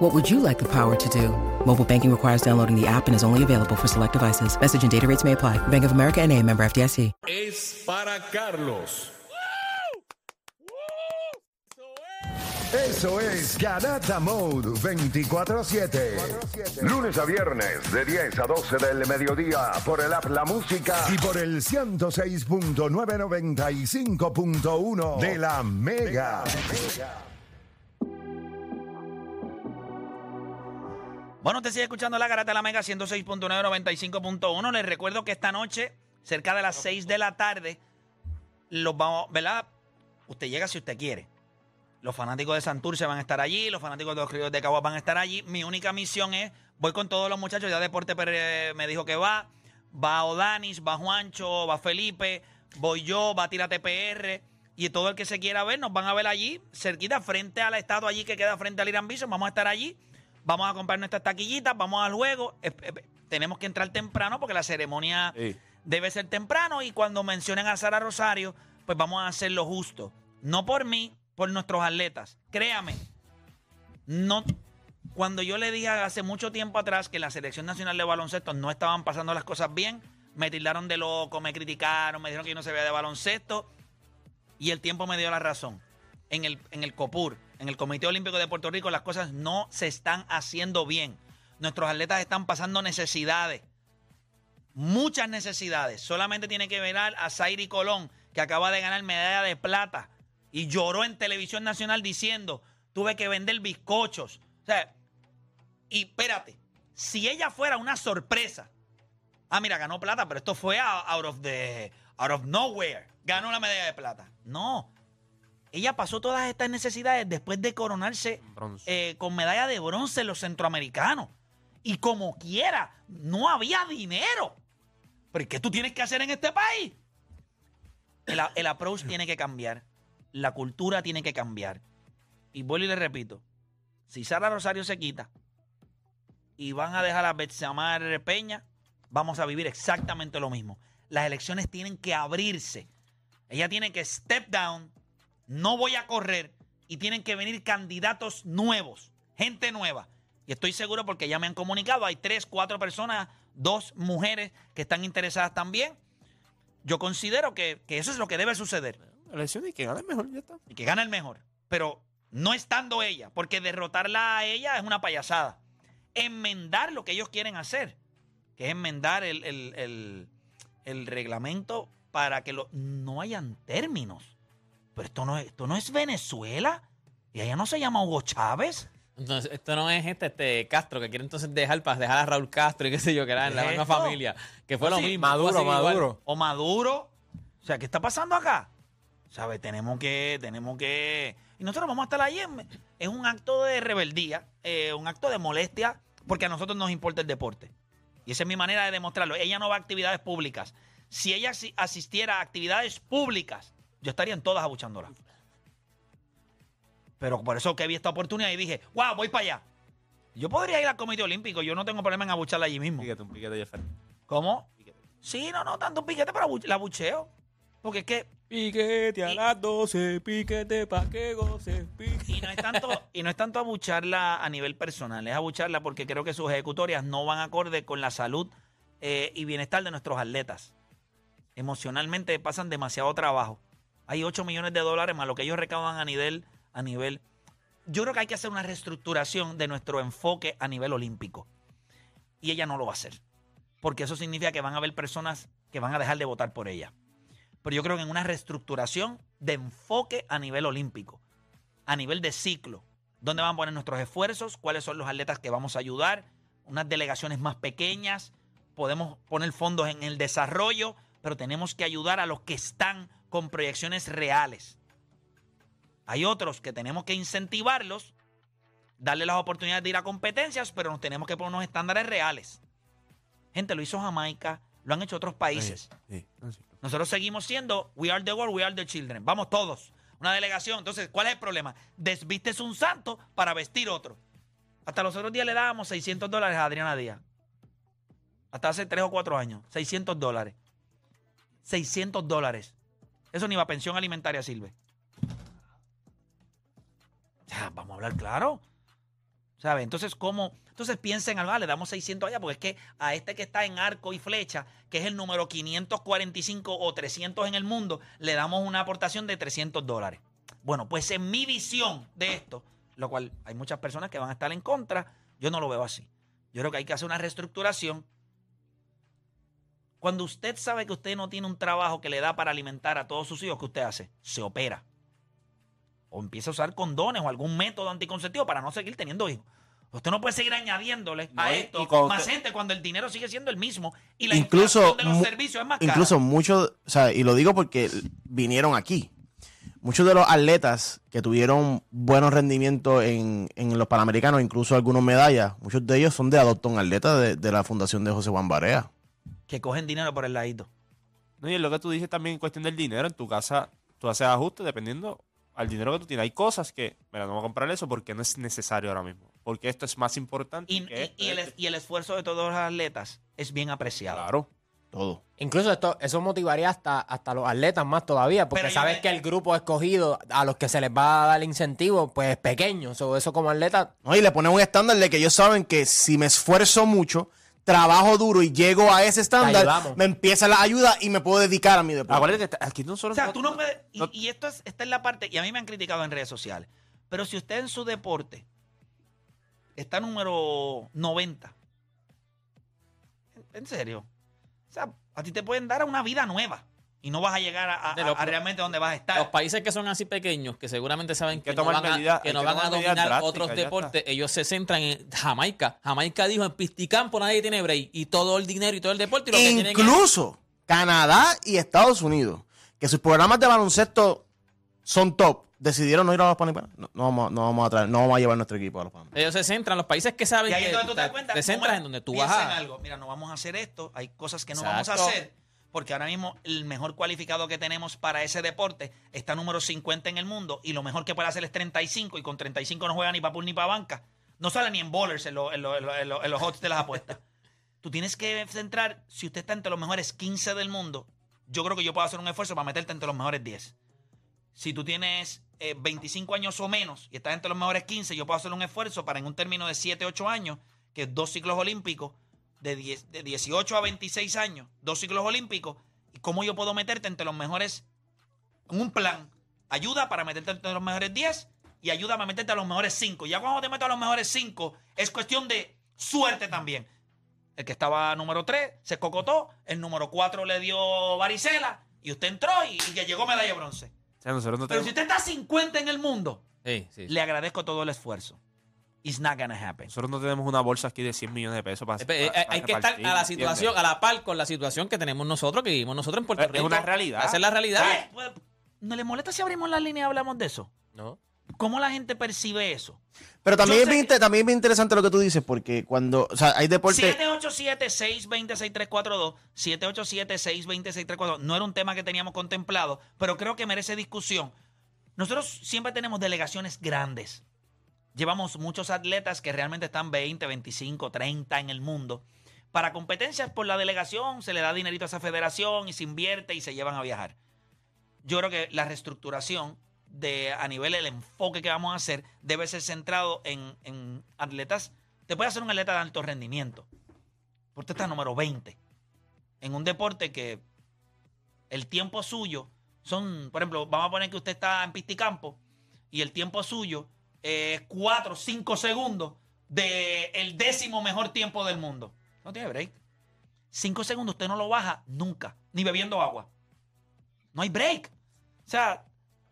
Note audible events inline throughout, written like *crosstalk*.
What would you like the power to do? Mobile banking requires downloading the app and is only available for select devices. Message and data rates may apply. Bank of America and a member FDIC. es para Carlos. Eso es Garata Mode 24-7. Lunes a viernes de 10 a 12 del mediodía por el app La Música y por el 106.995.1 de la Mega. Bueno, usted sigue escuchando la Garata de la Mega 106.995.1. Les recuerdo que esta noche, cerca de las 6 de la tarde, los vamos, ¿verdad? Usted llega si usted quiere. Los fanáticos de Santurce van a estar allí, los fanáticos de los Ríos de Caguas van a estar allí. Mi única misión es, voy con todos los muchachos, ya Deporte PR me dijo que va, va Odanis, va Juancho, va Felipe, voy yo, va Tírate PR. Y todo el que se quiera ver, nos van a ver allí, cerquita, frente a la estatua allí que queda frente al Irán Bison. Vamos a estar allí. Vamos a comprar nuestras taquillitas, vamos al juego. Eh, eh, tenemos que entrar temprano porque la ceremonia debe ser temprano. Y cuando mencionen a Sara Rosario, pues vamos a hacer lo justo. No por mí, por nuestros atletas. Créame, no. Cuando yo le dije hace mucho tiempo atrás que en la selección nacional de baloncesto no estaban pasando las cosas bien, me tildaron de loco, me criticaron, me dijeron que yo no se veía de baloncesto. Y el tiempo me dio la razón. En el, en el COPUR, en el Comité Olímpico de Puerto Rico, las cosas no se están haciendo bien. Nuestros atletas están pasando necesidades. Muchas necesidades. Solamente tiene que ver a Zairi Colón, que acaba de ganar medalla de plata y lloró en televisión nacional diciendo, tuve que vender bizcochos. O sea, y espérate, si ella fuera una sorpresa, ah, mira, ganó plata, pero esto fue out of the, out of nowhere, ganó la medalla de plata. No, ella pasó todas estas necesidades después de coronarse eh, con medalla de bronce en los centroamericanos. Y como quiera, no había dinero. ¿Pero qué tú tienes que hacer en este país? El, el approach tiene que cambiar. La cultura tiene que cambiar. Y vuelvo y le repito, si Sara Rosario se quita y van a dejar a Betsamar Peña, vamos a vivir exactamente lo mismo. Las elecciones tienen que abrirse. Ella tiene que step down, no voy a correr y tienen que venir candidatos nuevos, gente nueva. Y estoy seguro porque ya me han comunicado, hay tres, cuatro personas, dos mujeres que están interesadas también. Yo considero que, que eso es lo que debe suceder elecciones y que gane el mejor, ya está. y que gane el mejor. Pero no estando ella, porque derrotarla a ella es una payasada. Enmendar lo que ellos quieren hacer, que es enmendar el, el- el- el reglamento para que lo- no hayan términos. Pero esto no, es- esto no es Venezuela. Y allá no se llama Hugo Chávez. Entonces, esto no es este, este Castro que quiere entonces dejar para dejar a Raúl Castro y qué sé yo, que era en la ¿Qué es misma esto? familia. Que fue No, lo sí, mismo. Maduro, igual. Maduro. O Maduro. O sea, ¿qué está pasando acá? ¿Sabes? Tenemos que, tenemos que. Y nosotros vamos a estar ahí. en- es un acto de rebeldía, eh, un acto de molestia, porque a nosotros nos importa el deporte. Y esa es mi manera de demostrarlo. Ella no va a actividades públicas. Si ella asi- asistiera a actividades públicas, yo estaría en todas abuchándola. Pero por eso que vi esta oportunidad y dije, wow, voy para allá. Yo podría ir al Comité Olímpico, yo no tengo problema en abucharla allí mismo. Piquete, un piquete, Jeffer. ¿Cómo? Sí, no, no, tanto piquete, pero la bucheo. Porque es que Piquete a Y- las 12, piquete pa' que goce, piquete. Y no es tanto, y no es tanto abucharla a nivel personal, es abucharla porque creo que sus ejecutorias no van acorde con la salud eh, y bienestar de nuestros atletas. Emocionalmente pasan demasiado trabajo. Hay 8 millones de dólares más lo que ellos recaudan a nivel, a nivel. Yo creo que hay que hacer una reestructuración de nuestro enfoque a nivel olímpico. Y ella no lo va a hacer. Porque eso significa que van a haber personas que van a dejar de votar por ella. Pero yo creo que en una reestructuración de enfoque a nivel olímpico a nivel de ciclo. ¿Dónde van a poner nuestros esfuerzos? ¿Cuáles son los atletas que vamos a ayudar? Unas delegaciones más pequeñas. Podemos poner fondos en el desarrollo, pero tenemos que ayudar a los que están con proyecciones reales. Hay otros que tenemos que incentivarlos, darle las oportunidades de ir a competencias, pero nos tenemos que poner unos estándares reales. Gente, lo hizo Jamaica, lo han hecho otros países. Sí, sí. Nosotros seguimos siendo We Are the World, We Are the Children. Vamos todos. Una delegación. Entonces, ¿cuál es el problema? Desvistes un santo para vestir otro. Hasta los otros días le dábamos 600 dólares a Adriana Díaz. Hasta hace 3 o 4 años. 600 dólares. 600 dólares. Eso ni va a pensión alimentaria sirve. Ya, vamos a hablar claro. ¿Sabes? Entonces, ¿cómo? Entonces piensen ah, le damos 600 allá, porque es que a este que está en arco y flecha, que es el número 545 o 300 en el mundo, le damos una aportación de 300 dólares. Bueno, pues en mi visión de esto, lo cual hay muchas personas que van a estar en contra, yo no lo veo así. Yo creo que hay que hacer una reestructuración. Cuando usted sabe que usted no tiene un trabajo que le da para alimentar a todos sus hijos, ¿qué usted hace? Se opera. O empieza a usar condones o algún método anticonceptivo para no seguir teniendo hijos. Usted no puede seguir añadiéndole a No, esto más usted- gente cuando el dinero sigue siendo el mismo y la incluso de los servicios es más cara. incluso muchos, o sea, y lo digo porque vinieron aquí. Muchos de los atletas que tuvieron buenos rendimientos en, en los Panamericanos, incluso algunos medallas, muchos de ellos son de Adopton Atleta de, de la Fundación de José Juan Barea. Que cogen dinero por el ladito. No, y es lo que tú dices también en cuestión del dinero. En tu casa, tú haces ajustes dependiendo al dinero que tú tienes. Hay cosas que, mira, no voy a comprar eso porque no es necesario ahora mismo. Porque esto es más importante Y, que y- el, y el esfuerzo de todos los atletas es bien apreciado. Claro. Todo. Incluso esto, eso motivaría hasta, hasta los atletas más todavía, porque Pero sabes me- que el grupo escogido a los que se les va a dar incentivo, pues es pequeño. So, eso como atleta, ¿no? Y le ponen un estándar de que ellos saben que si me esfuerzo mucho, trabajo duro y llego a ese estándar, me empieza la ayuda y me puedo dedicar a mi deporte. Acuérdate que aquí no solo O sea, tú no puedes. Y, no- y esto es, esta es la parte. Y a mí me han criticado en redes sociales. Pero si usted en su deporte está número 90. En, en serio. O sea, a ti te pueden dar una vida nueva. Y no vas a llegar a, a- los- a realmente donde vas a estar. Los países que son así pequeños, que seguramente saben que que, no van, a, medidas- que no que van a dominar otros deportes, ellos se centran en Jamaica. Jamaica dijo en Pisticampo nadie tiene break. Y todo el dinero y todo el deporte. Y lo que tienen es- Incluso Canadá y Estados Unidos, que sus programas de baloncesto son top, decidieron no ir a los Panamericanos. No, no vamos, no vamos a traer, no vamos a llevar nuestro equipo a los Panamericanos. ellos se centran, los países que saben Y ahí que es donde tú te das te, cuenta. te centras ¿cómo en donde tú vas a... algo. Mira, no vamos a hacer esto. Hay cosas que no vamos a Exacto. hacer. Porque ahora mismo el mejor cualificado que tenemos para ese deporte está número 50 en el mundo. Y lo mejor que puede hacer es 35. Y con 35 no juega ni para pool ni para banca. No sale ni en bowlers en, lo- los odds de las apuestas. Tú tienes que centrar, si usted está entre los mejores 15 del mundo, yo creo que yo puedo hacer un esfuerzo para meterte entre los mejores 10. Si tú tienes eh, 25 años o menos y estás entre los mejores 15, yo puedo hacer un esfuerzo para en un término de 7, 8 años, que es dos ciclos olímpicos, de, 10 de 18 a 26 años, dos ciclos olímpicos, y cómo yo puedo meterte entre los mejores, en un plan, ayuda para meterte entre los mejores 10 y ayuda para meterte a los mejores 5. Ya cuando te meto a los mejores 5, es cuestión de suerte también. El que estaba número 3 se cocotó, el número 4 le dio varicela, y usted entró y, y que llegó medalla de bronce. O sea, nosotros no Pero tenemos- si usted está 50 en el mundo, Sí, sí. le agradezco todo el esfuerzo. It's not gonna happen. nosotros no tenemos una bolsa aquí de 100 millones de pesos para, Eh, eh, para- para hay que estar a la ¿entiendes? situación, a la par con la situación que tenemos nosotros, que vivimos nosotros en Puerto Es Rico. una realidad. Esa es la realidad. Pues, ¿No le molesta si abrimos la línea y hablamos de eso? ¿no? ¿Cómo la gente percibe eso? Pero también es, bien, que- también es bien interesante lo que tú dices, porque cuando, o sea, hay deportes... 787-620-6342, 787-620-6342. No era un tema que teníamos contemplado, pero creo que merece discusión. Nosotros siempre tenemos delegaciones grandes. Llevamos muchos atletas que realmente están 20, 25, 30 en el mundo. Para competencias por la delegación se le da dinerito a esa federación y se invierte y se llevan a viajar. Yo creo que la reestructuración de a nivel el enfoque que vamos a hacer debe ser centrado en, en atletas. Te puede hacer un atleta de alto rendimiento. Porque está número 20. En un deporte que el tiempo suyo son, por ejemplo, vamos a poner que usted está en pisticampo y el tiempo suyo es 4 o 5 segundos del décimo mejor tiempo del mundo. No tiene break. 5 segundos usted no lo baja nunca, ni bebiendo agua. No hay break. O sea,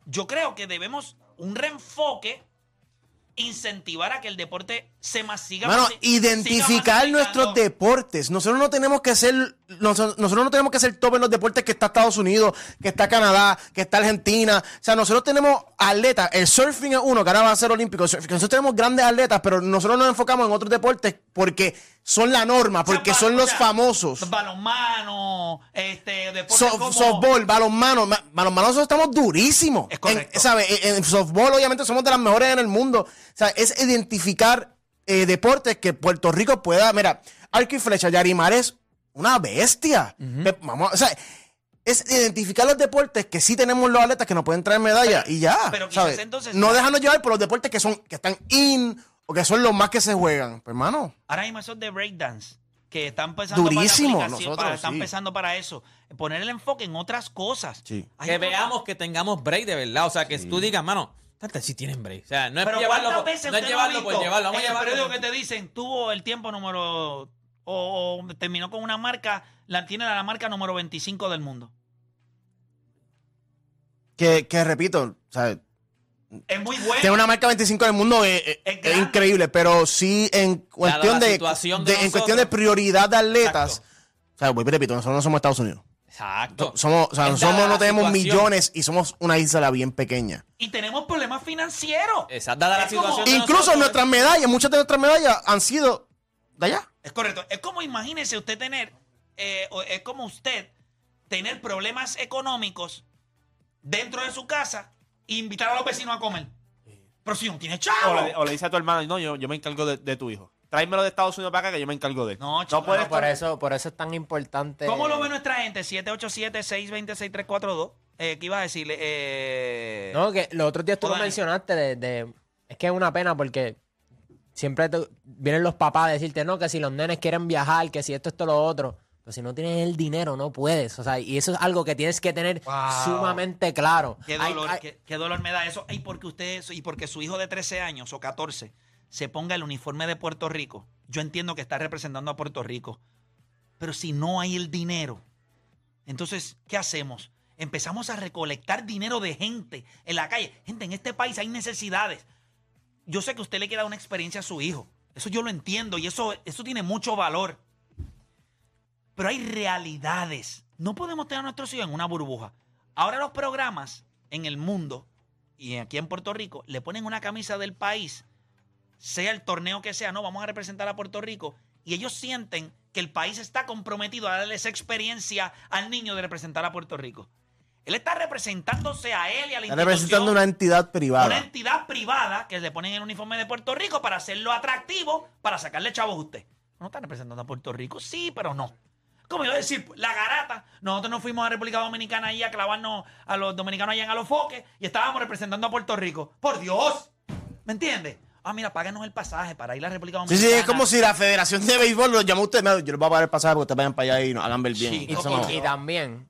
yo creo que debemos un reenfoque, incentivar a que el deporte se más siga Mano, identificar nuestros deportes. Nosotros no tenemos que ser, nosotros, nosotros no tenemos que ser top en los deportes que está Estados Unidos, que está Canadá, que está Argentina. O sea, nosotros tenemos atletas. El surfing es uno, que ahora va a ser olímpico. Nosotros tenemos grandes atletas, pero nosotros nos enfocamos en otros deportes porque son la norma, O sea, porque son o los sea, famosos. Balonmano, este, deportes como... softball, balonmano. Ma- Balonmano nosotros estamos durísimos. Es correcto. En, ¿sabe? En, en softball, obviamente, somos de las mejores en el mundo. O sea, es identificar eh, deportes que Puerto Rico pueda. Mira, arco y flecha, Yarimar es una bestia. Pe- vamos, o sea, es identificar los deportes que sí tenemos los atletas que nos pueden traer medallas y ya. pero quizás ¿sabes? entonces- no dejarnos llevar por los deportes que son que están in o que son los más que se juegan. Pues, hermano. Ahora mismo esos de breakdance, que están empezando Durísimo, para, la aplicación, nosotros, para- están sí. empezando para eso. Poner el enfoque en otras cosas. Sí. Hay Que otro- veamos que tengamos break de verdad. O sea, que tú digas, mano, tanta si tienen break. O sea, no es Pero llevarlo, ¿cuántas por, veces no es llevarlo por llevarlo. Vamos a en el llevarlo. periódico por- que te dicen, tuvo el tiempo número... O, o terminó con una marca, la tiene la marca número 25 del mundo. Que, que repito, ¿sabes? Es muy bueno. Tener una marca 25 en el mundo es, es- Es increíble, pero sí en cuestión la de, situación de de- en cuestión de prioridad de atletas. Exacto. O sea, vuelvo y repito, nosotros no somos Estados Unidos. Exacto. Somos, o sea, dada no tenemos situación. millones y somos una isla bien pequeña. Y tenemos problemas financieros. Esa, dada la como- situación Incluso nosotros, nuestras medallas, muchas de nuestras medallas han sido de allá. Es correcto. Es como imagínese usted tener, eh, es como usted tener problemas económicos dentro de su casa e invitar a los vecinos a comer. Pero si no tiene O chavo. le, o le dice a tu hermano, no, yo, yo me encargo de, de tu hijo. Tráemelo de Estados Unidos para acá que yo me encargo de él. No, chico, puedes no, Por eso, por eso es tan importante. ¿Cómo lo ve nuestra gente? 787-620-6342. Eh, ¿Qué iba a decirle? Eh, No, que los otros días tú O lo Dani. mencionaste de, de- Es que es una pena porque siempre te- vienen los papás a decirte, no, que si los nenes quieren viajar, que si esto, esto, lo otro. Pero si no tienes el dinero, no puedes. O sea, y eso es algo que tienes que tener Wow. sumamente claro. Qué Hay- dolor, hay- qué, qué dolor me da eso. Y porque usted y porque su hijo de 13 años o 14 se ponga el uniforme de Puerto Rico. Yo entiendo que está representando a Puerto Rico. Pero si no hay el dinero, entonces, ¿qué hacemos? Empezamos a recolectar dinero de gente en la calle. Gente, en este país hay necesidades. Yo sé que usted le quiere dar una experiencia a su hijo. Eso yo lo entiendo y eso, eso tiene mucho valor. Pero hay realidades. No podemos tener a nuestros hijos en una burbuja. Ahora los programas en el mundo y aquí en Puerto Rico le ponen una camisa del país, sea el torneo que sea, no, vamos a representar a Puerto Rico. Y ellos sienten que el país está comprometido a darle esa experiencia al niño de representar a Puerto Rico. Él está representándose a él y a la Está institución representando una entidad una privada. entidad privada que le ponen el uniforme de Puerto Rico para hacerlo atractivo, para sacarle chavos a usted. No está representando a Puerto Rico, sí, pero no. Como yo decir, la garata, nosotros nos fuimos a República Dominicana ahí a clavarnos a los dominicanos allá en Alofoque y estábamos representando a Puerto Rico. ¡Por Dios! ¿Me entiende? Ah, mira, páganos el pasaje para ir a República Sí, Dominicana. sí, es como si la Federación de Béisbol lo llamó a usted. "Mira, Yo les voy a pagar el pasaje porque ustedes vayan para allá y nos hagan ver bien. Sí, y, no. también,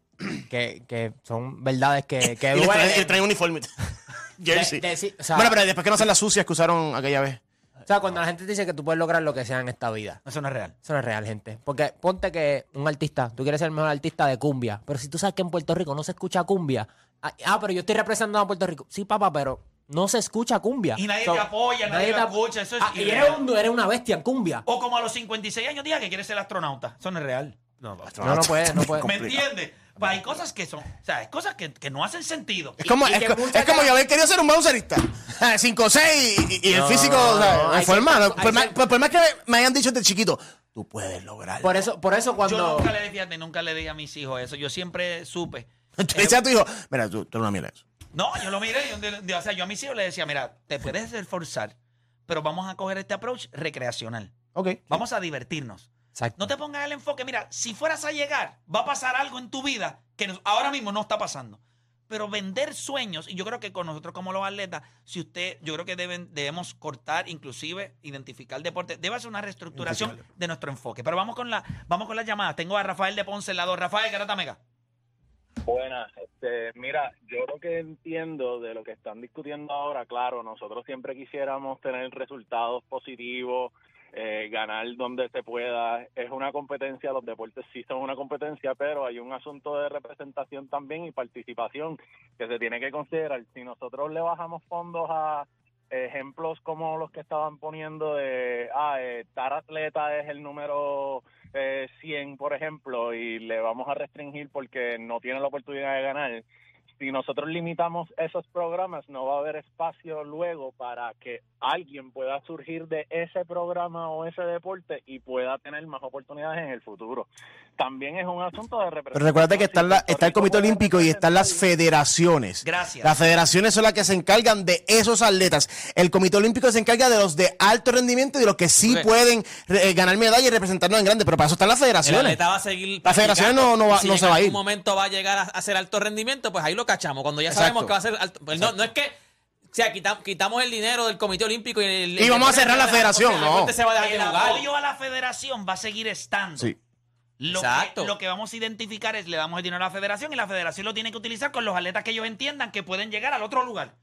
que, que son verdades que, *laughs* que Y traen, duelen. traen uniforme. *laughs* Jersey. De- de- o sea- bueno, pero después que no sean las sucias que usaron aquella vez. O sea, cuando la gente te dice que tú puedes lograr lo que sea en esta vida. Eso no es real. Eso no es real, gente. Porque ponte que un artista, tú quieres ser el mejor artista de cumbia, pero si tú sabes que en Puerto Rico no se escucha cumbia, ah, ah, pero yo estoy representando a Puerto Rico. Sí, papá, pero no se escucha cumbia. Y nadie te apoya, nadie lo escucha, eso es Ah, y eres, un- eres una bestia en cumbia. O como a los 56 años diga que quiere ser astronauta. Eso no es real. No. No, no puedes, no puedes. *laughs* ¿Me entiendes? Pues hay cosas que son, o sea, hay cosas que, que no hacen sentido. Es como, y es, que co- muchas es como yo haber querido ser un baloncerista. 5'6 *laughs* y, y el físico, no, o por, más, ciertas- por- por más que me hayan dicho desde chiquito, tú puedes lograrlo. Por eso, por eso Yo cuando. nunca le dije, fíjate, nunca le dije a mis hijos eso. Yo siempre supe. *laughs* Tú decías a tu hijo, mira, tú, tú no mira eso. No, yo lo miré. Yo, de- de- o sea, yo a mis hijos les decía, mira, te puedes esforzar, pero vamos a coger este approach recreacional. Ok. Vamos a divertirnos. Exacto. No te pongas el enfoque, mira, si fueras a llegar, va a pasar algo en tu vida que nos- ahora mismo no está pasando. Pero vender sueños, y yo creo que con nosotros como los atletas, si usted, yo creo que deben, debemos cortar, inclusive identificar deporte, debe hacer una reestructuración de nuestro enfoque. Pero vamos con la, vamos con las llamadas. Tengo a Rafael de Ponce, el lado. Rafael, Garata Mega. Buenas, este, mira, yo lo que entiendo de lo que están discutiendo ahora, claro, nosotros siempre quisiéramos tener resultados positivos, eh, ganar donde se pueda. Es una competencia, los deportes sí son una competencia, pero hay un asunto de representación también y participación que se tiene que considerar. Si nosotros le bajamos fondos a, ejemplos como los que estaban poniendo de, ah, eh, tal atleta es el número eh, 100, por ejemplo, y le vamos a restringir porque no tiene la oportunidad de ganar. Si nosotros limitamos esos programas, no va a haber espacio luego para que alguien pueda surgir de ese programa o ese deporte y pueda tener más oportunidades en el futuro. También es un asunto de representación. Pero recuerda que está, la- está el Comité Olímpico y están las federaciones. Gracias. Las federaciones son las que se encargan de esos atletas. El Comité Olímpico se encarga de los de alto rendimiento y de los que sí pueden eh, ganar medallas y representarnos en grande. Pero para eso están las federaciones. atleta va a seguir. La federación no- no va- si no en se va a ir. algún momento va a llegar a hacer alto rendimiento, pues ahí lo cachamos. Cuando ya Exacto. sabemos que va a ser alto. pues no, no es que. O sea, quitamos, quitamos el dinero del Comité Olímpico y, el, Y vamos a cerrar la federación, no. se va a dejar El de jugar. apoyo a la federación va a seguir estando. Sí. Lo Exacto. que, lo que vamos a identificar es le damos el dinero a la federación y la federación lo tiene que utilizar con los atletas que ellos entiendan que pueden llegar al otro lugar.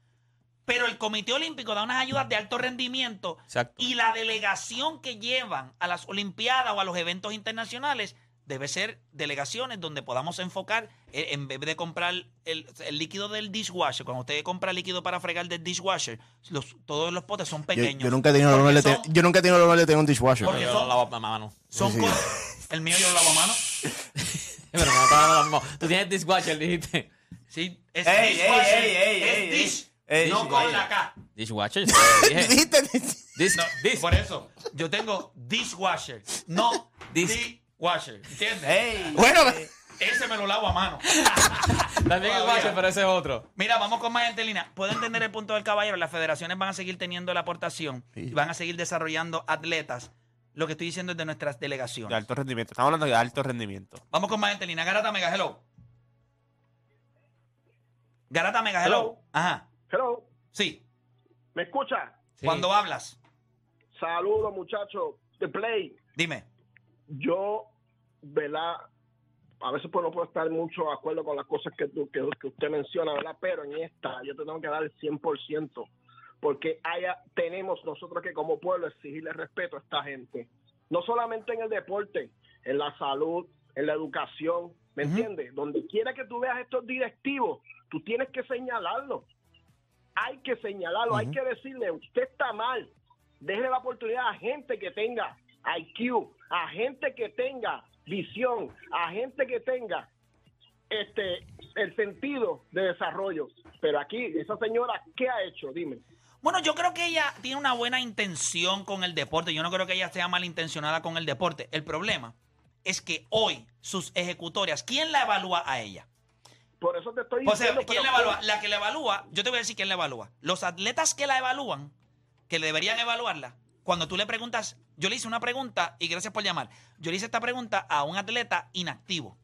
Pero el Comité Olímpico da unas ayudas de alto rendimiento Exacto. y la delegación que llevan a las Olimpiadas o a los eventos internacionales debe ser delegaciones donde podamos enfocar, eh, en vez de comprar el, el líquido del dishwasher, cuando usted compra líquido para fregar del dishwasher, los, todos los potes son pequeños. yo nunca he tenido de Porque tener- son- yo nunca he tenido el honor de tener un dishwasher. Porque Yo son- lo lavo a mano. son Sí, sí. cosas- El mío yo lo lavo a mano. *laughs* Pero no. Tú tienes dishwasher, dijiste. Sí, es Ey, dishwasher. ey, ey, es ey, dish. ey. no con la K. Dishwasher, *laughs* dije. No, Por eso, yo tengo dishwasher, no Dis- dishwasher. ¿Entiendes? Ey. Bueno, Ese me lo lavo a mano. *laughs* También Todavía. washer, pero ese es otro. Mira, vamos con más gente. Puedo entender el punto del caballero. Las federaciones van a seguir teniendo la aportación y van a seguir desarrollando atletas. Lo que estoy diciendo es de nuestras De delegaciones. alto rendimiento. Estamos hablando de alto rendimiento. Vamos con más gente. Garata Mega, hello. Garata Mega, hello. Hello. Ajá. Hello, Sí. ¿me escucha? Cuando hablas, Saludos, muchachos de Play. dime. Yo, ¿verdad? A veces pues no puedo estar mucho de acuerdo con las cosas que, tú- que, que usted menciona, ¿verdad? Pero en esta yo te tengo que dar el 100%, porque haya, tenemos nosotros que como pueblo exigirle respeto a esta gente. No solamente en el deporte, en la salud, en la educación, ¿me entiendes? Donde quiera que tú veas estos directivos, tú tienes que señalarlo. Hay que señalarlo, hay que decirle, usted está mal. Deje la oportunidad a gente que tenga IQ, a gente que tenga visión, a gente que tenga este el sentido de desarrollo. Pero aquí, esa señora, ¿qué ha hecho? Dime. Bueno, yo creo que ella tiene una buena intención con el deporte. Yo no creo que ella sea malintencionada con el deporte. El problema es que hoy sus ejecutorias, ¿quién la evalúa a ella? Por eso te estoy O sea, diciendo. ¿quién la evalúa? La que la evalúa, yo te voy a decir quién la evalúa. Los atletas que la evalúan, que deberían evaluarla, cuando tú le preguntas, yo le hice una pregunta, y gracias por llamar, yo le hice esta pregunta a un atleta inactivo.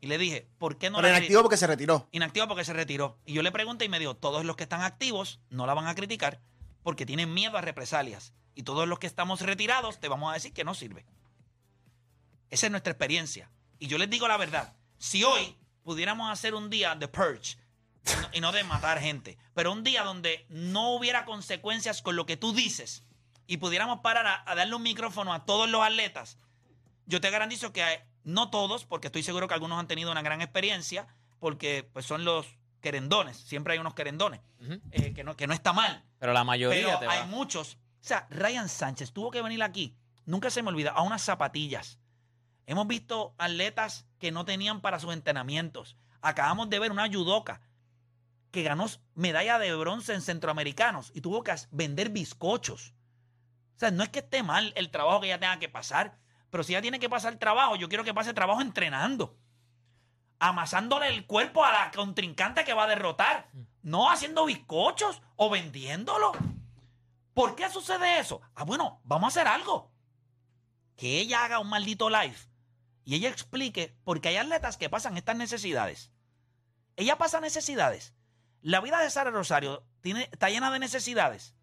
Y le dije, ¿por qué no Pero la inactivo porque se retiró. Inactivo porque se retiró. Y yo le pregunté y me dijo, todos los que están activos no la van a criticar porque tienen miedo a represalias. Y todos los que estamos retirados te vamos a decir que no sirve. Esa es nuestra experiencia. Y yo les digo la verdad. Si hoy pudiéramos hacer un día de purge, y no- y no de matar gente, pero un día donde no hubiera consecuencias con lo que tú dices y pudiéramos parar a, a darle un micrófono a todos los atletas, yo te garantizo que hay- no todos, porque estoy seguro que algunos han tenido una gran experiencia, porque pues son los querendones, siempre hay unos querendones, eh, que, no, que no está mal, Pero la mayoría pero te hay va. muchos. O sea, Ryan Sánchez tuvo que venir aquí, nunca se me olvida, a unas zapatillas. Hemos visto atletas que no tenían para sus entrenamientos. Acabamos de ver una judoka que ganó medalla de bronce en centroamericanos y tuvo que vender bizcochos. O sea, no es que esté mal el trabajo que ella tenga que pasar, pero si ella tiene que pasar trabajo, yo quiero que pase trabajo entrenando. Amasándole el cuerpo a la contrincante que va a derrotar. No haciendo bizcochos o vendiéndolo. ¿Por qué sucede eso? Ah, bueno, vamos a hacer algo. Que ella haga un maldito live y ella explique por qué hay atletas que pasan estas necesidades. Ella pasa necesidades. La vida de Sara Rosario tiene, está llena de necesidades.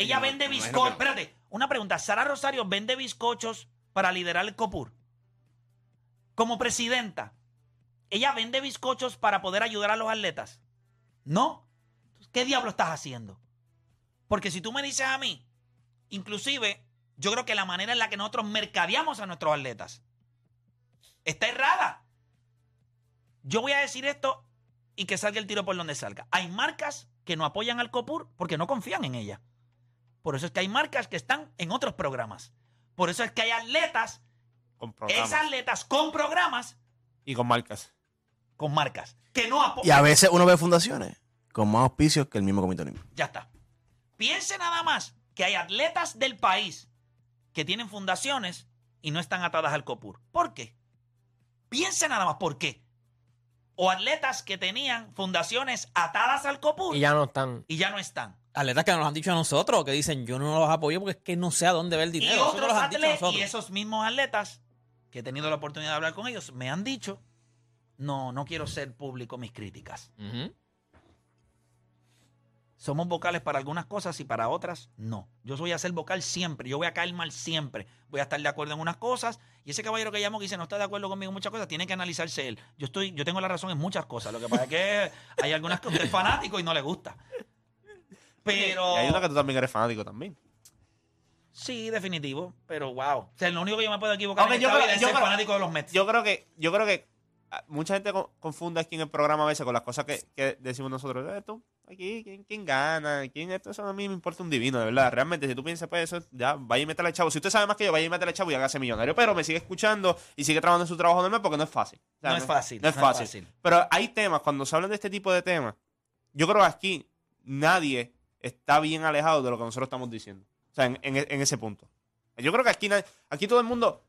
Ella vende bizcochos. no. Espérate, una pregunta. ¿Sara Rosario vende bizcochos para liderar el COPUR? Como presidenta, ¿ella vende bizcochos para poder ayudar a los atletas? ¿No? ¿Qué diablo estás haciendo? Porque si tú me dices a mí, inclusive, yo creo que la manera en la que nosotros mercadeamos a nuestros atletas está errada. Yo voy a decir esto y que salga el tiro por donde salga. Hay marcas que no apoyan al COPUR porque no confían en ella. Por eso es que hay marcas que están en otros programas. Por eso es que hay atletas, Con programas. atletas con programas, Y con marcas. con marcas, que no apoyan. Y a veces uno ve fundaciones con más auspicios que el mismo comité olímpico. Ya está. Piense nada más que hay atletas del país que tienen fundaciones y no están atadas al COPUR. ¿Por qué? Piense nada más por qué. O atletas que tenían fundaciones atadas al COPUR Y ya no están. y ya no están. Atletas que nos han dicho a nosotros, que dicen, yo no los apoyo porque es que no sé a dónde ver el dinero. y otros nos lo han dicho a atletas, y nosotros. esos mismos atletas que he tenido la oportunidad de hablar con ellos, me han dicho, no, no quiero ser público mis críticas. Somos vocales para algunas cosas y para otras no. Yo voy a ser vocal siempre, yo voy a caer mal siempre. Voy a estar de acuerdo en unas cosas y ese caballero que llamo que dice no está de acuerdo conmigo en muchas cosas, tiene que analizarse él. Yo estoy yo tengo la razón en muchas cosas, lo que pasa es que hay algunas que usted es fanático y no le gusta. Pero Y hay una que tú también eres fanático también. sí, definitivo, pero wow. O sea, lo único que yo me puedo equivocar en yo creo- es yo ser creo- fanático de los Mets. Yo creo que, yo creo que ah, mucha gente co- confunde aquí en el programa a veces con las cosas que, que decimos nosotros. Eh, tú, aquí, ¿quién, quién gana? ¿Quién esto? Eso a mí me importa un divino, de verdad. Realmente, si tú piensas, pues eso, ya, vaya y métele al chavo. Si usted sabe más que yo, vaya y métele al chavo y hágase millonario. Pero me sigue escuchando y sigue trabajando en su trabajo normal porque no es fácil. O sea, No es fácil, No es no es fácil. Pero hay temas, cuando se hablan de este tipo de temas, yo creo que aquí nadie está bien alejado de lo que nosotros estamos diciendo. O sea, en, en- en ese punto. Yo creo que aquí, aquí todo el mundo,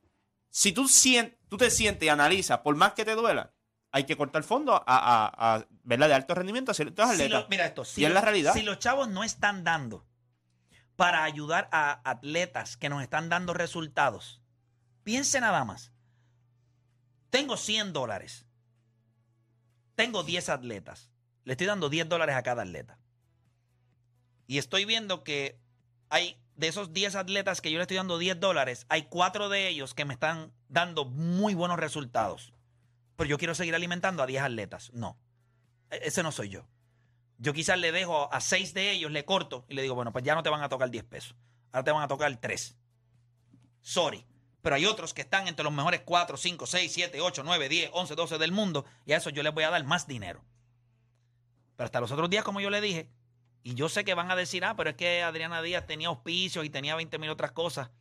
si tú, sien- tú te sientes y analizas, por más que te duela, hay que cortar fondo a, a, a ¿verdad? de alto rendimiento a ciertos Si atletas. lo- mira esto, si, Y es la realidad. si los chavos no están dando para ayudar a atletas que nos están dando resultados, piense nada más. Tengo 100 dólares. Tengo 10 atletas. Le estoy dando 10 dólares a cada atleta. Y estoy viendo que hay de esos 10 atletas que yo le estoy dando 10 dólares, hay 4 de ellos que me están dando muy buenos resultados. Pero yo quiero seguir alimentando a 10 atletas. No. E- Ese no soy yo. Yo quizás le dejo a 6 de ellos, le corto y le digo, bueno, pues ya no te van a tocar 10 pesos. Ahora te van a tocar 3. Sorry. Pero hay otros que están entre los mejores 4, 5, 6, 7, 8, 9, 10, 11, 12 del mundo. Y a eso yo les voy a dar más dinero. Pero hasta los otros días, como yo le dije, y yo sé que van a decir, ah, pero es que Adriana Díaz tenía auspicios y tenía 20 mil otras cosas.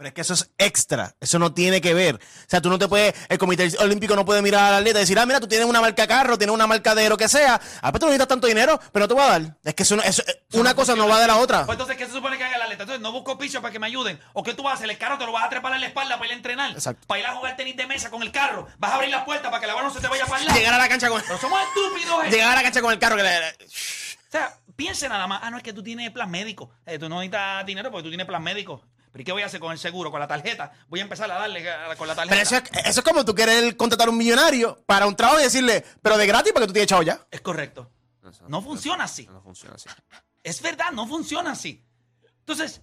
Pero es que eso es extra. Eso no tiene que ver. O sea, tú no te puedes. El Comité Olímpico no puede mirar al atleta y decir, ah, mira, tú tienes una marca carro, tienes una marca de lo que sea. Ah, pero tú no necesitas tanto dinero, pero no te voy a dar. Es que eso, no- eso- una cosa no va de la otra. Pues entonces, ¿qué se supone que haga el atleta? Entonces, no busco auspicios para que me ayuden. ¿O qué tú vas a hacer? El carro te lo vas a trepar en la espalda para ir a entrenar. Exacto. Para ir a jugar tenis de mesa con el carro. Vas a abrir la puerta para que la bola no se te vaya para el lado. Llegar a la cancha con. Pero somos estúpidos, ¿eh? Llegar a la cancha con el carro que le. O sea, piense nada más. Ah, no, es que tú tienes plan médico. Eh, tú no necesitas dinero porque tú tienes plan médico. ¿Pero y qué voy a hacer con el seguro, con la tarjeta? Voy a empezar a darle a- con la tarjeta. Pero eso es, eso es como tú querer contratar a un millonario para un trabajo y decirle, pero de gratis porque tú tienes chavo ya. Es correcto. Eso No funciona así. No funciona así. Es verdad, no funciona así. Entonces,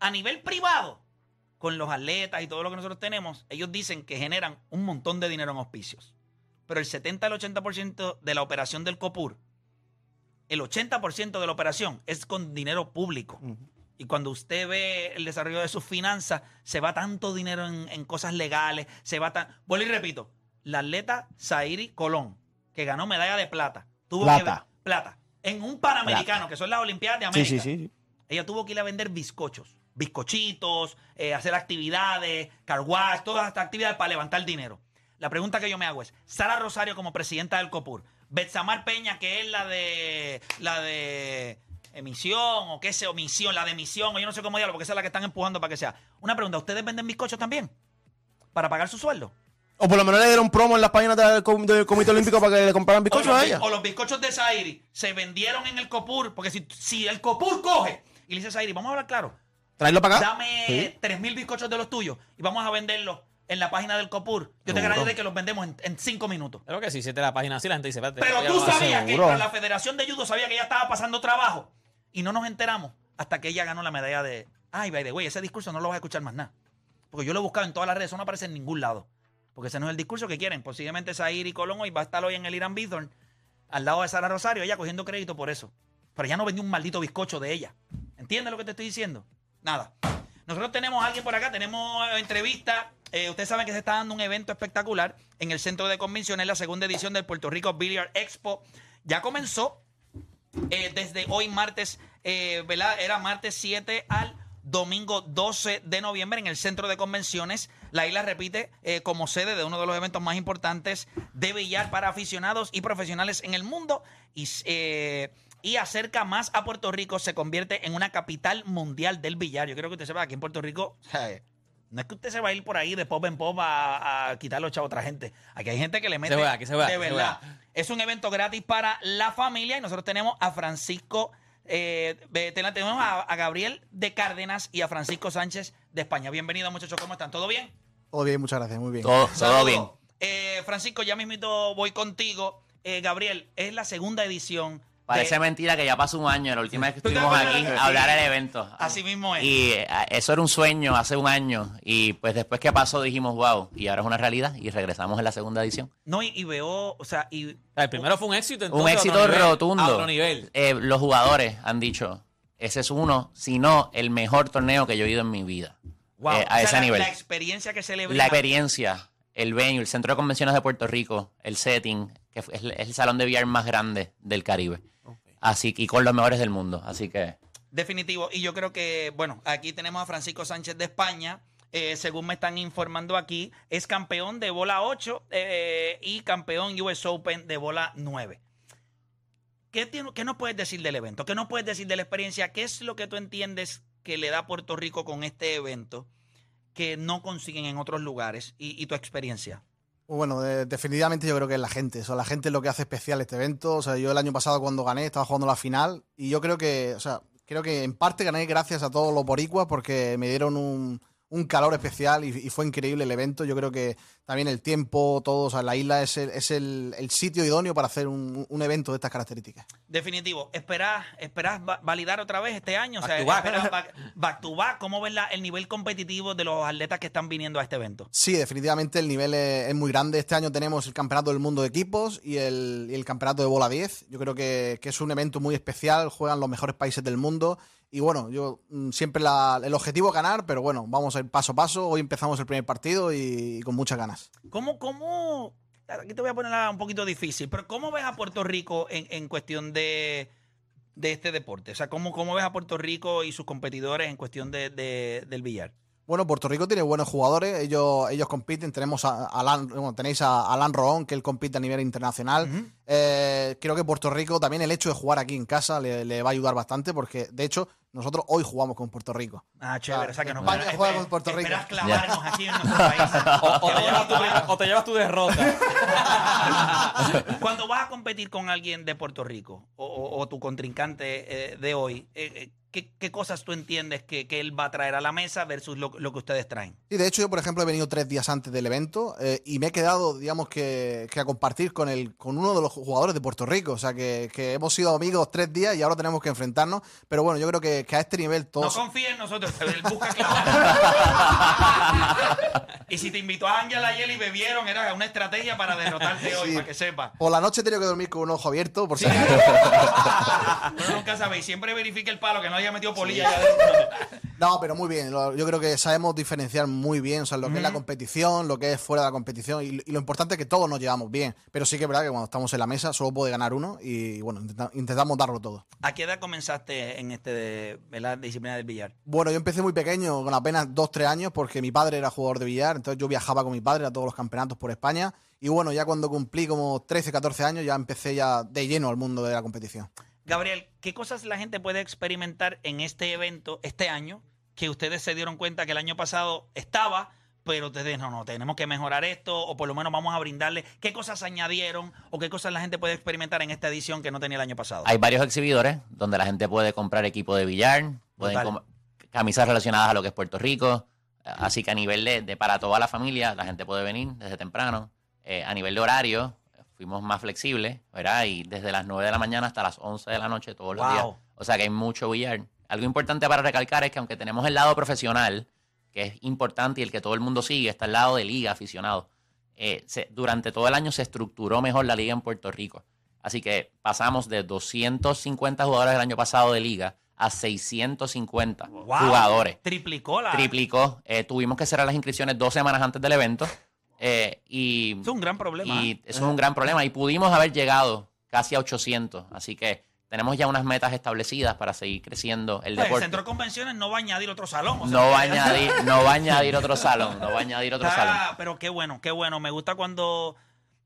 a nivel privado, con los atletas y todo lo que nosotros tenemos, ellos dicen que generan un montón de dinero en auspicios. Pero el 70 al 80% de la operación del COPUR, el 80% de la operación es con dinero público. Y cuando usted ve el desarrollo de sus finanzas, se va tanto dinero en, en cosas legales, se va tan... Vuelvo y repito, la atleta Zairi Colón, que ganó medalla de plata, tuvo Plata. que... ver- Plata. En un Panamericano, que son las Olimpiadas de Sí, América. sí, sí. Ella tuvo que ir a vender bizcochos, bizcochitos, eh, hacer actividades, car wash, todas estas actividades para levantar dinero. La pregunta que yo me hago es, Sara Rosario como presidenta del COPUR, Betsamar Peña, que es la de la de emisión o qué sé, omisión, la de emisión, o yo no sé cómo diablo, porque esa es la que están empujando para que sea. Una pregunta, ¿ustedes venden bizcochos también? ¿Para pagar su sueldo? O por lo menos le dieron promo en las páginas del, com- del Comité Olímpico para que le compraran bizcochos o, los, a ella. o los bizcochos de Zairi se vendieron en el COPUR, porque si, si el COPUR coge y le dice a Zairi, vamos a hablar claro, Traerlo para acá. Dame Sí. 3.000 bizcochos de los tuyos y vamos a venderlos en la página del COPUR. Yo te Seguro. garantizo de que los vendemos en, en cinco minutos. Creo que si se te la página así, la gente dice, espérate. Pero ya tú sabías que la Federación de Judo sabía que ella estaba pasando trabajo y no nos enteramos hasta que ella ganó la medalla de... Ay, by the way, ese discurso no lo vas a escuchar más nada. Porque yo lo he buscado en todas las redes, eso no aparece en ningún lado. Porque ese no es el discurso que quieren. Posiblemente Zaire y Colón hoy va a estar hoy en el Irán Bithorn al lado de Sara Rosario, ella cogiendo crédito por eso. Pero ella no vendió un maldito bizcocho de ella. ¿Entiendes lo que te estoy diciendo? Nada. Nosotros tenemos a alguien por acá, tenemos eh, entrevista. Eh, ustedes saben que se está dando un evento espectacular en el centro de convenciones, la segunda edición del Puerto Rico Billiard Expo. Ya comenzó. eh, desde hoy martes, eh, ¿verdad? Era martes 7 al domingo 12 de noviembre en el centro de convenciones. La isla repite eh, como sede de uno de los eventos más importantes de billar para aficionados y profesionales en el mundo. Y, eh, y acerca más a Puerto Rico, se convierte en una capital mundial del billar. Yo creo que usted sepa, aquí en Puerto Rico, no es que usted se va a ir por ahí de pop en pop a, a quitar los chavos a otra gente. Aquí hay gente que le mete va, se va, de se verdad. va. Es un evento gratis para la familia y nosotros tenemos a Francisco, eh, tenemos a, a Gabriel de Cárdenas y a Francisco Sánchez de España. Bienvenidos muchachos, ¿cómo están? ¿Todo bien? Todo bien, muchas gracias, muy bien. Todo, todo bien. Eh, Francisco, ya mismito voy contigo. Eh, Gabriel, es la segunda edición. Parece de- mentira que ya pasó un año, la última vez que ¿Tú te estuvimos aquí a hablar del evento. Así mismo es. Y eh, eso era un sueño hace un año. Y pues después que pasó dijimos, wow, y ahora es una realidad. Y regresamos en la segunda edición. No, y, y veo, o sea, y El primero fue un éxito. Un entonces, a éxito otro nivel, rotundo. A otro nivel. Eh, los jugadores han dicho, ese es uno, si no, el mejor torneo que yo he ido en mi vida. wow, Eh, o a sea, ese la, nivel. la experiencia que celebra. La experiencia, el venue, el centro de convenciones de Puerto Rico, el setting, que es, es el salón de billar más grande del Caribe. Así que, y con los mejores del mundo. Así que Definitivo. Y yo creo que, bueno, aquí tenemos a Francisco Sánchez de España. eh, según me están informando aquí, es campeón de bola 8 eh, y campeón US Open de bola 9. ¿Qué, tiene- ¿Qué nos puedes decir del evento? ¿Qué nos puedes decir de la experiencia? ¿Qué es lo que tú entiendes que le da Puerto Rico con este evento que no consiguen en otros lugares? Y, y tu experiencia. Bueno, de- definitivamente yo creo que es la gente. O sea, la gente es lo que hace especial este evento. O sea, yo el año pasado cuando gané estaba jugando la final y yo creo que, o sea, creo que en parte gané gracias a todos los boricuas porque me dieron un, un calor especial y, y fue increíble el evento. Yo creo que también el tiempo, todo, o sea, la isla es el, es el, el sitio idóneo para hacer un, un evento de estas características. Definitivo. ¿Esperás, esperás va- validar otra vez este año? O sea, Back to back. ¿esperás back, back to back? ¿Cómo ves la- el nivel competitivo de los atletas que están viniendo a este evento? Sí, definitivamente el nivel es, es muy grande. Este año tenemos el Campeonato del Mundo de Equipos y el, y el Campeonato de Bola 10. Yo creo que, que es un evento muy especial, juegan los mejores países del mundo. Y bueno, yo mm, siempre la- el objetivo es ganar, pero bueno, vamos a ir paso a paso. Hoy empezamos el primer partido y, con muchas ganas. ¿Cómo, cómo, aquí te voy a poner un poquito difícil, pero ¿cómo ves a Puerto Rico en, en cuestión de, de este deporte? O sea, ¿cómo, ¿cómo ves a Puerto Rico y sus competidores en cuestión de, de- del billar? Bueno, Puerto Rico tiene buenos jugadores, ellos, ellos compiten. Tenemos a, Alan- bueno, tenéis a Alan Roón, que él compite a nivel internacional. Eh, creo que Puerto Rico también el hecho de jugar aquí en casa le, le va a ayudar bastante, porque de hecho nosotros hoy jugamos con Puerto Rico. Ah, chévere. O sea, que nos España juega con Puerto Rico. Clavarnos aquí en nuestro país. *laughs* O, o te llevas tu, o te llevas tu derrota. *laughs* Cuando vas a competir con alguien de Puerto Rico o, o- o tu contrincante eh, de hoy, eh, eh, ¿qué, qué cosas tú entiendes que, que él va a traer a la mesa versus lo, lo que ustedes traen? Sí, de hecho yo, por ejemplo, he venido tres días antes del evento eh, y me he quedado, digamos, que, que a compartir con, el, con uno de los jugadores de Puerto Rico. O sea, que, que hemos sido amigos tres días y ahora tenemos que enfrentarnos. Pero bueno, yo creo que, que a este nivel No todos... confíes en nosotros, él busca *laughs* y si te invitó a Ángel ayer y bebieron, era una estrategia para derrotarte hoy, Sí. para que sepa. Por la noche he tenido que dormir con un ojo abierto, por si nunca sabéis, siempre verifique el palo, que no haya metido polilla. *laughs* No, pero muy bien. Yo creo que sabemos diferenciar muy bien o sea, lo que es la competición, lo que es fuera de la competición. Y, y lo importante es que todos nos llevamos bien. Pero sí que es verdad que cuando estamos en la mesa solo puede ganar uno y bueno, intenta- intentamos darlo todo. ¿A qué edad comenzaste en este, en la disciplina del billar? Bueno, yo empecé muy pequeño, con apenas 2-3 años, porque mi padre era jugador de billar, entonces yo viajaba con mi padre a todos los campeonatos por España. Y bueno, ya cuando cumplí como 13-14 años, ya empecé ya de lleno al mundo de la competición. Gabriel, ¿qué cosas la gente puede experimentar en este evento este año que ustedes se dieron cuenta que el año pasado estaba, pero ustedes no, no, tenemos que mejorar esto o por lo menos vamos a brindarle qué cosas añadieron o qué cosas la gente puede experimentar en esta edición que no tenía el año pasado? hay varios exhibidores donde la gente puede comprar equipo de billar, pueden com- camisas relacionadas a lo que es Puerto Rico. Así que a nivel de, de para toda la familia, la gente puede venir desde temprano. Eh, a nivel de horario, fuimos más flexibles, ¿verdad? Y desde las 9 de la mañana hasta las 11 de la noche todos los días. O sea que hay mucho billar. Algo importante para recalcar es que aunque tenemos el lado profesional, que es importante y el que todo el mundo sigue, está el lado de liga aficionado. Eh, se- durante todo el año se estructuró mejor la liga en Puerto Rico. Así que pasamos de 250 jugadores del año pasado de liga a 650 Wow. jugadores. Triplicó la. Triplicó. Eh, tuvimos que cerrar las inscripciones dos semanas antes del evento. Eh, y Es un gran problema. y ¿eh? eso es un gran problema. Y pudimos haber llegado casi a 800. Así que tenemos ya unas metas establecidas para seguir creciendo el Pues, el deporte. centro de convenciones no va a añadir otro salón. o sea, No va a añadir, no va a añadir otro salón, no va a añadir otro Está- salón. Pero qué bueno, qué bueno. Me gusta cuando.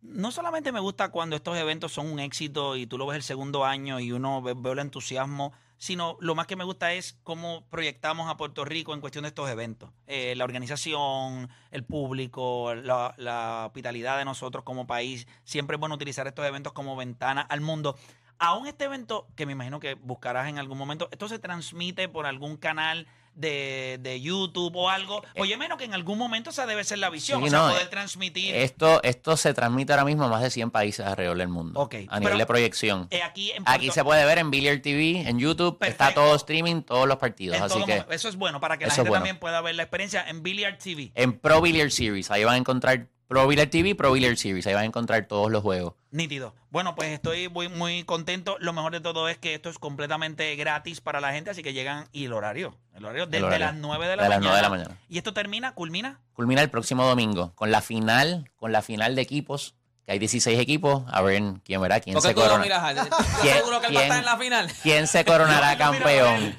No solamente me gusta cuando estos eventos son un éxito y tú lo ves el segundo año y uno ve, veo el entusiasmo, sino lo más que me gusta es cómo proyectamos a Puerto Rico en cuestión de estos eventos. Eh, la organización, el público, la, la hospitalidad de nosotros como país. Siempre es bueno utilizar estos eventos como ventana al mundo. Aún este evento, que me imagino que buscarás en algún momento, esto se transmite por algún canal de, de YouTube o algo. Oye, menos que en algún momento esa debe ser la visión. Sí, o sea, no, poder eh, transmitir. Esto, esto se transmite ahora mismo a más de 100 países alrededor del mundo. Ok, A nivel de proyección. eh, aquí en Aquí se puede ver en Billiard TV, en YouTube. Está todo streaming, todos los partidos. en Así todo que momento. Eso es bueno para que la gente bueno. también pueda ver la experiencia en Billiard TV. en Pro Billiard Series, ahí van a encontrar Pro Billiard TV, Pro Billiard Series, ahí van a encontrar todos los juegos. Nítido. Bueno, pues estoy muy, muy contento. Lo mejor de todo es que esto es completamente gratis para la gente, así que llegan y el horario. El horario desde horario. las 9 de la De las mañana. 9 de la mañana. Y esto termina, culmina. Culmina el próximo domingo con la final, con la final de equipos, que hay 16 equipos, a ver quién verá, quién ¿Por qué se tú lo corona. miras? ¿Estás ¿Quién- seguro que él va a estar quién- en la final? ¿Quién se coronará campeón?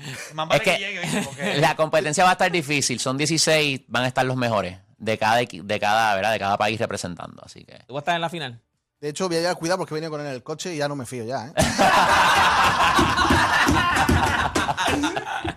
Es que que llegue, la competencia va a estar difícil, son 16, van a estar los mejores de cada de cada, ¿verdad? de cada país representando, así que ¿Tú vas a estar en la final? De hecho, voy a llevar cuidado porque he venido con él en el coche y ya no me fío ya, ¿eh? *laughs*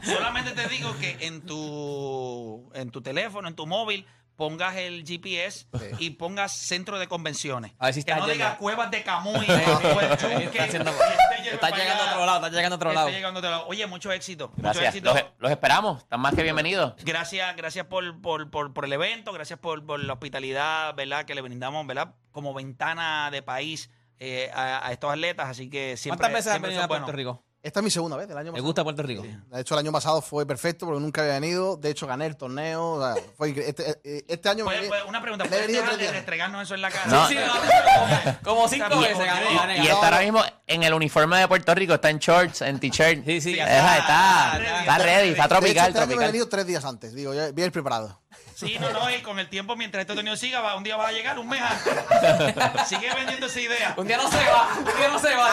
Solamente te digo que en tu, en tu teléfono, en tu móvil, pongas el GPS y pongas centro de convenciones. A ver si que está no yendo. digas cuevas de Camuy. *laughs* Está haciendo- y esté está para llegando a otro lado, está llegando a otro esté lado. llegando a otro lado. Oye, mucho éxito. Mucho gracias. éxito. Los, los esperamos, están más que bienvenidos. Gracias, gracias por, por, por, por el evento, gracias por, por la hospitalidad, ¿verdad? Que le brindamos, ¿verdad? Como ventana de país eh, a, a estos atletas, así que siempre. ¿Cuántas veces has siempre venido a Puerto. Rico? Esta es mi segunda vez del año ¿Te pasado. gusta Puerto Rico? De hecho, el año pasado fue perfecto porque nunca había venido. De hecho, gané el torneo. o sea, fue incre- este, eh, este año Pues, me- pues, una pregunta, ¿puedes dejar de restregarnos eso en la cara? No. Sí, como, como cinco veces gané, Y está ahora mismo en el uniforme de Puerto Rico, está en shorts, en t-shirt. Sí, sí, está. está, está ready, está De hecho, tropical, este año me he tropical. venido tres días antes. Digo, bien preparado. Sí, no, no, y con el tiempo, mientras este torneo siga, va- un día va a llegar un mes antes. *laughs* Sigue vendiendo esa idea. Un día no se va, un día no se va.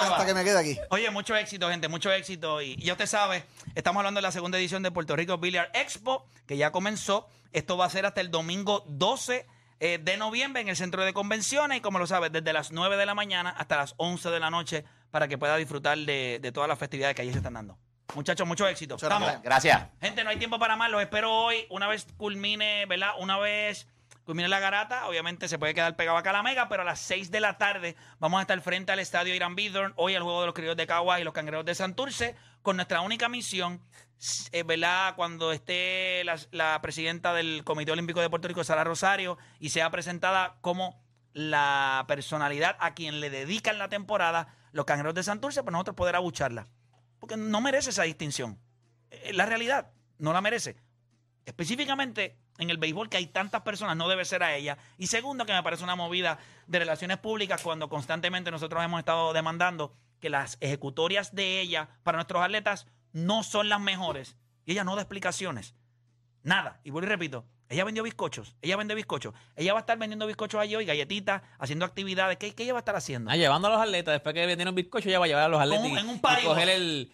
Hasta que me quede aquí. Oye, mucho éxito, gente, mucho éxito. Y ya usted sabe, estamos hablando de la segunda edición de Puerto Rico Billiard Expo, que ya comenzó. Esto va a ser hasta el domingo 12 eh, de noviembre en el centro de convenciones. Y como lo sabes, desde las 9 de la mañana hasta las 11 de la noche para que pueda disfrutar de, de todas las festividades que allí se están dando. Muchachos, mucho éxito. Muchas gracias. Gracias. Gente, no hay tiempo para más. Los espero hoy. Una vez culmine, ¿verdad? Una vez culmine la garata, obviamente se puede quedar pegado acá a la mega, pero a las 6 de la tarde vamos a estar frente al estadio Irán Bithorn. Hoy el juego de los criollos de Caguas y los cangreros de Santurce, con nuestra única misión, eh, ¿verdad? Cuando esté la, la presidenta del Comité Olímpico de Puerto Rico, Sara Rosario, y sea presentada como la personalidad a quien le dedican la temporada los cangreros de Santurce, pues nosotros poder abucharla. Porque no merece esa distinción. La realidad no la merece. Específicamente en el béisbol, que hay tantas personas, no debe ser a ella. Y segundo, que me parece una movida de relaciones públicas cuando constantemente nosotros hemos estado demandando que las ejecutorias de ella para nuestros atletas no son las mejores. Y ella no da explicaciones. Nada. Y vuelvo y repito, ella vendió bizcochos. Ella vende bizcochos. Ella va a estar vendiendo bizcochos allí hoy, galletitas, haciendo actividades. ¿Qué, qué ella va a estar haciendo? Ah, llevando a los atletas, después que vendieron bizcocho, ya va a llevar a los atletas un- y- en un y coger el,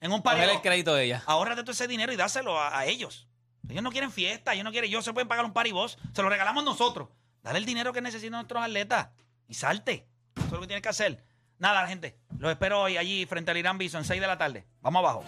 En un coger el crédito de ella. ahórrate todo ese dinero y dáselo a, a ellos. Ellos no quieren fiesta, ellos no quieren, ellos se pueden pagar un paribos, se lo regalamos nosotros. Dale el dinero que necesitan nuestros atletas y salte. Eso es lo que tienes que hacer. Nada, gente, los espero hoy allí frente al Irán Bison, 6 de la tarde. Vamos abajo.